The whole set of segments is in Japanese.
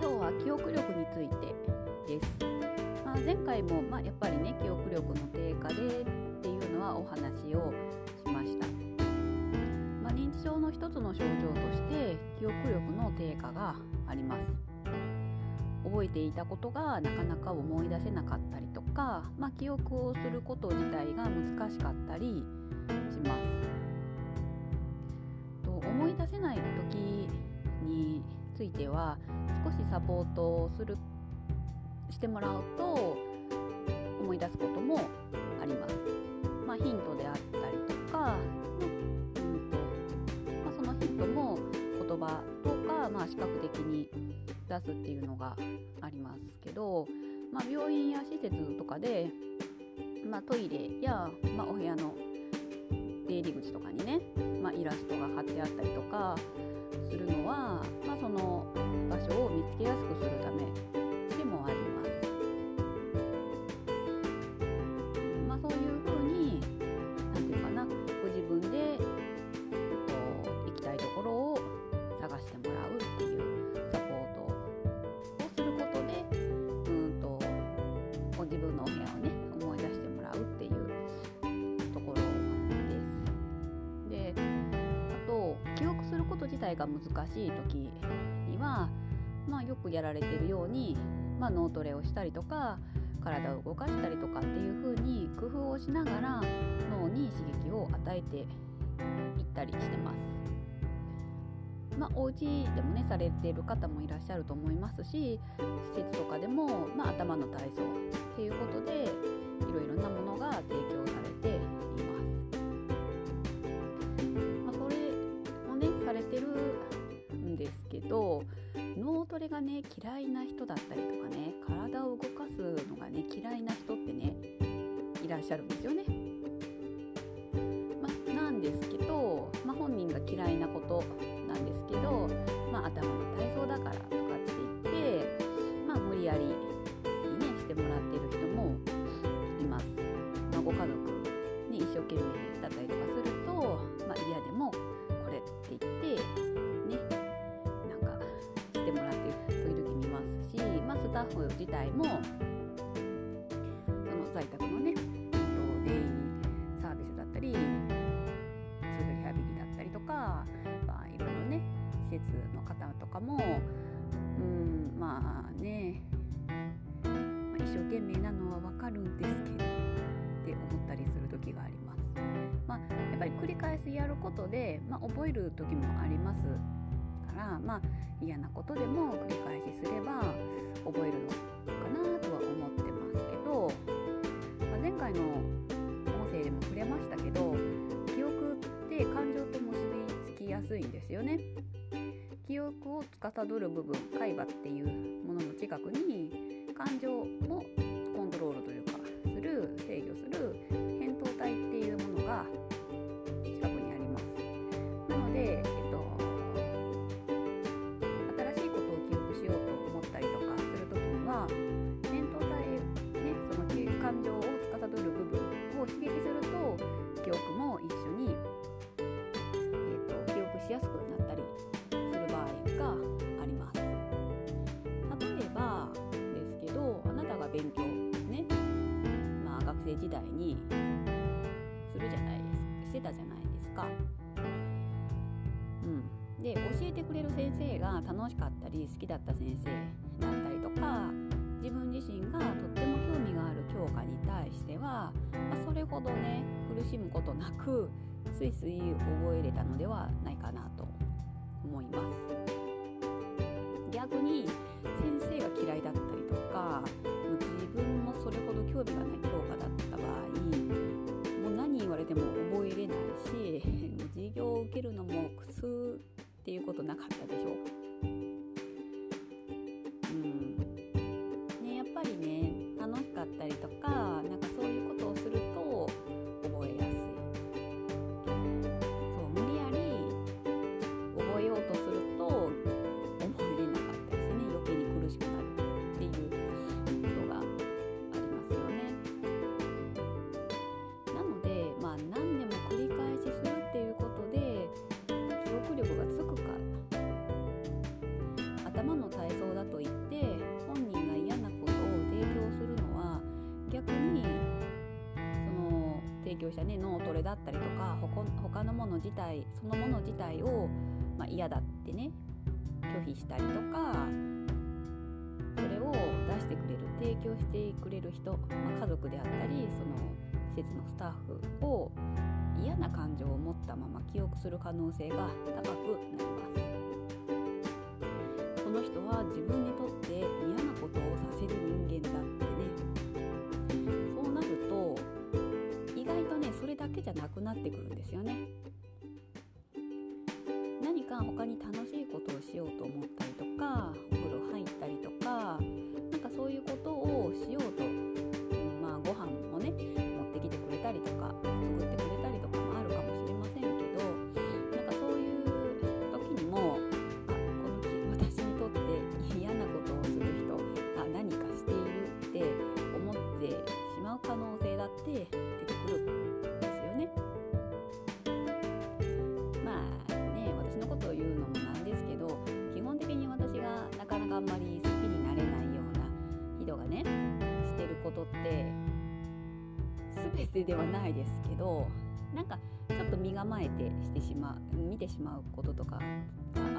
今日は記憶力についてです。まあ、前回もまあ、やっぱりね記憶力の低下でっていうのはお話をしました。まあ、認知症の一つの症状として記憶力の低下があります。覚えていたことがなかなか思い出せなかったりとか、まあ、記憶をすること自体が難しかったりします。と思い出せない時については少しサポートをするしてもらうと思い出すこともあります。まあ、ヒントであったりとか、うんとまあ、そのヒントも言葉とか、まあ、視覚的に出すっていうのがありますけど、まあ、病院や施設とかで、まあ、トイレや、まあ、お部屋の出入り口とかにね、まあ、イラストが貼ってあったりとかするのは、まあ、その場所を見つけやすくするためでもあります。まあ、そういうふうに何て言うかなご自分で行きたいところを探してもらうっていうサポートをすることでうんとご自分のお部屋をね思い出してもらうっていうところです。であと記憶すること自体が難しい時には、まあ、よくやられてるように、まあ、脳トレをしたりとか体を動かしたりとかっていう風に工夫をしながら脳に刺激を与えていったりしてます。まあ、お家でもねされている方もいらっしゃると思いますし施設とかでも、まあ、頭の体操っていうことでいろいろなものが提供されですけど脳トレがね嫌いな人だったりとかね体を動かすのがね嫌いな人ってねいらっしゃるんですよね。ま、なんですけど、ま、本人が嫌いなことなんですけど、ま、頭の体操だからスタッフ自体もその在宅のねデイサービスだったり通常リハビリだったりとかまあ、いろいろね施設の方とかもうんまあね、ま、一生懸命なのはわかるんですけどって思ったりする時があります。まあ、やっぱり繰り返しやることで、まあ、覚える時もありますから、まあ、嫌なことでも繰り返しすれば覚えるのかなとは思ってますけど、まあ、前回の音声でも触れましたけど記憶って感情と結びつきやすいんですよね。記憶を司る部分海馬っていうものの近くに感情なったりがあります。例えばですけどあなたが勉強ねまあ学生時代にするじゃないですかしてたじゃないですか。うん。で教えてくれる先生が楽しかったり好きだった先生だったりとか自分自身がとっても興味がある教科に対しては、まあ、それほどね苦しむことなくスイスイ覚えれたのではないかなと思います。逆に先生が嫌いだったりとか自分もそれほど興味がない教科だった場合もう何言われても覚えれないし授業を受けるのも苦痛っていうことなかったでしょうがつくか頭の体操だと言って本人が嫌なことを提供するのは逆にその提供者ね脳トレだったりとか他のもの自体そのもの自体を、まあ、嫌だってね拒否したりとかそれを出してくれる提供してくれる人、まあ、家族であったりその施設のスタッフを嫌な感情を持ったまま記憶する可能性が高くなります。この人は自分にとって嫌なことをさせる人間だってね。そうなると意外とねそれだけじゃなくなってくるんですよね。何か他に楽しいことをしようと思ったりとかお風呂入ったりとか全てではないですけどなんかちょっと身構えてしてしまう見てしまうこととかが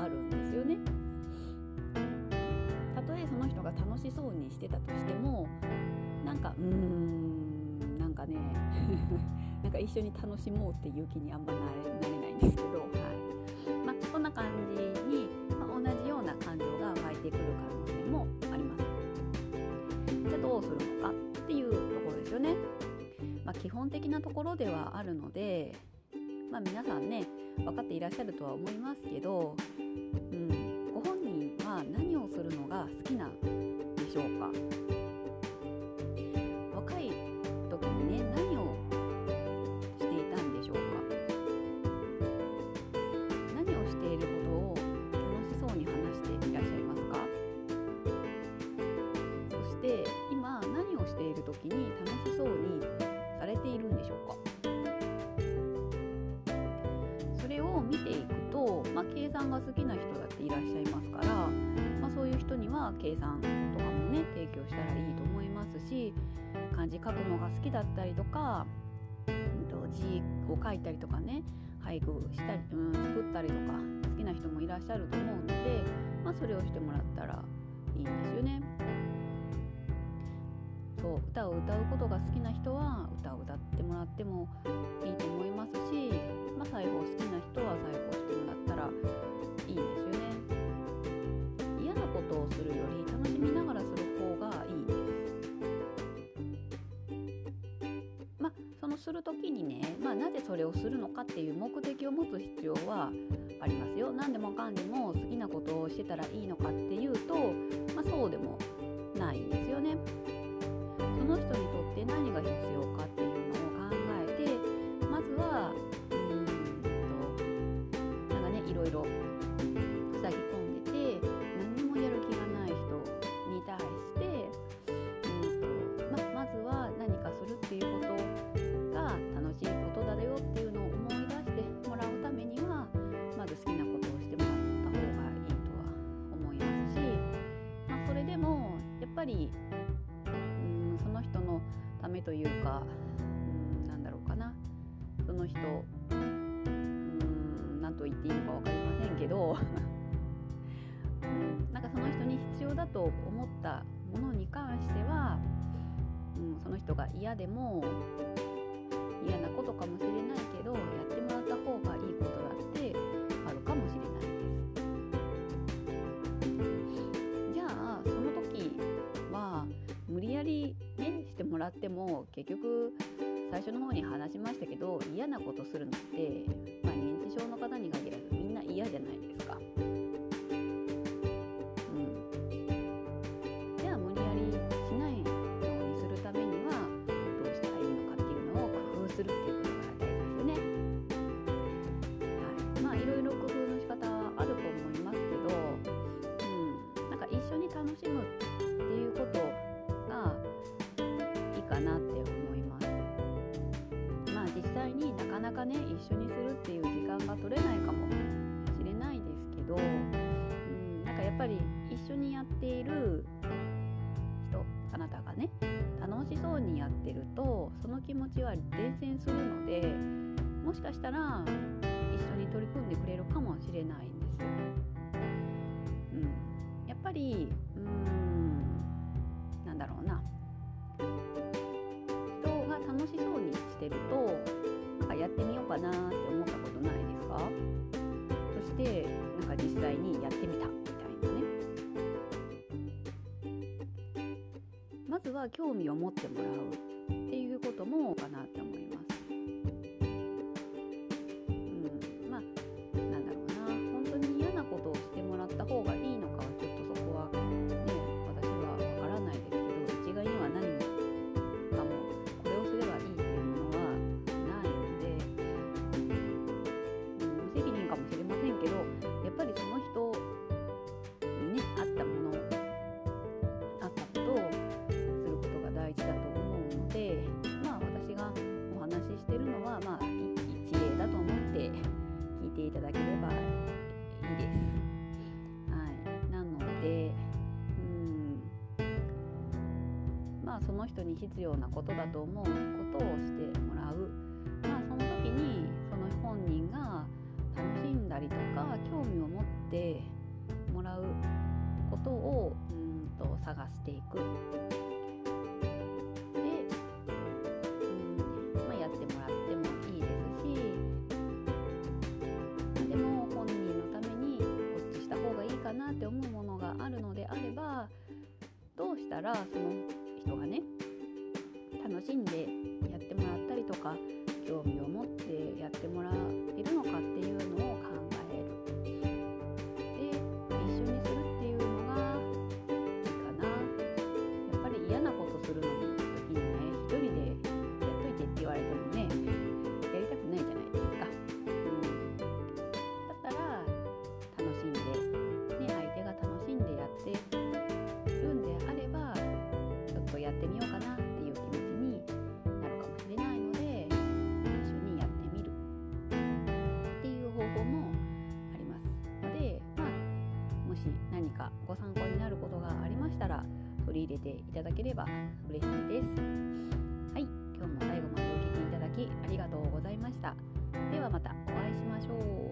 あるんですよね。たとえその人が楽しそうにしてたとしてもなんかうーんなんかね なんか一緒に楽しもうっていう気にあんまなれなれないんですけど、はいまあ、こんな感じに、まあ、同じような感情が湧いてくる可能性もあります。じゃあどうするのか？まあ、基本的なところではあるので、まあ、皆さんね分かっていらっしゃるとは思いますけど、うん、ご本人は何をするのが好きなんでしょうか？を見ていくと、まあ、計算が好きな人だっていらっしゃいますから、まあ、そういう人には計算とかもね提供したらいいと思いますし漢字書くのが好きだったりとか、うん、と字を書いたりとかね俳句したり、うん、作ったりとか好きな人もいらっしゃると思うので、まあ、それをしてもらったらいいんですよね。そう歌を歌うことが好きらってもいいと思いますし、まあ、裁縫好きな人は裁縫してもらったらいいんですよね。嫌なことをするより楽しみながらする方がいいです。まあそのする時にね、まあ、なぜそれをするのかっていう目的を持つ必要はありますよ。何でもかんでも好きなことをしてたらいいのかっていうと、まあ、そうでもないんですよね。その人りうんその人のためというかうんなんだろうかな。その人うん何と言っていいのか分かりませんけど うんなんかその人に必要だと思ったものに関しては、うん、その人が嫌でも嫌なことかもしれないけどやってもらった方がいいことだしてもらっても結局最初の方に話しましたけど嫌なことするのって、まあ、認知症の方に限らずみんな嫌じゃないですか。緒にするっていう時間が取れないかもしれないですけど、うん、なんかやっぱり一緒にやっている人あなたがね楽しそうにやってるとその気持ちは伝染するのでもしかしたら一緒に取り組んでくれるかもしれないんですよ。うん、やっぱりうーんなんだろうな人が楽しそうにしてるとなって思ったことないですか？そしてなんか実際にやってみたみたいなね。まずは興味を持ってもらう。いただければいいです。はい、なのでうんまあその人に必要なことだと思うことをしてもらうまあその時にその本人が楽しんだりとか興味を持ってもらうことをうんと探していく。したらその人がね楽しんでやってもらったりとか興味を持ってやってもらえるのかっていうのを考える。で一緒にご参考になることがありましたら取り入れていただければ嬉しいです。はい、今日も最後までお聴きいただきありがとうございました。ではまたお会いしましょう。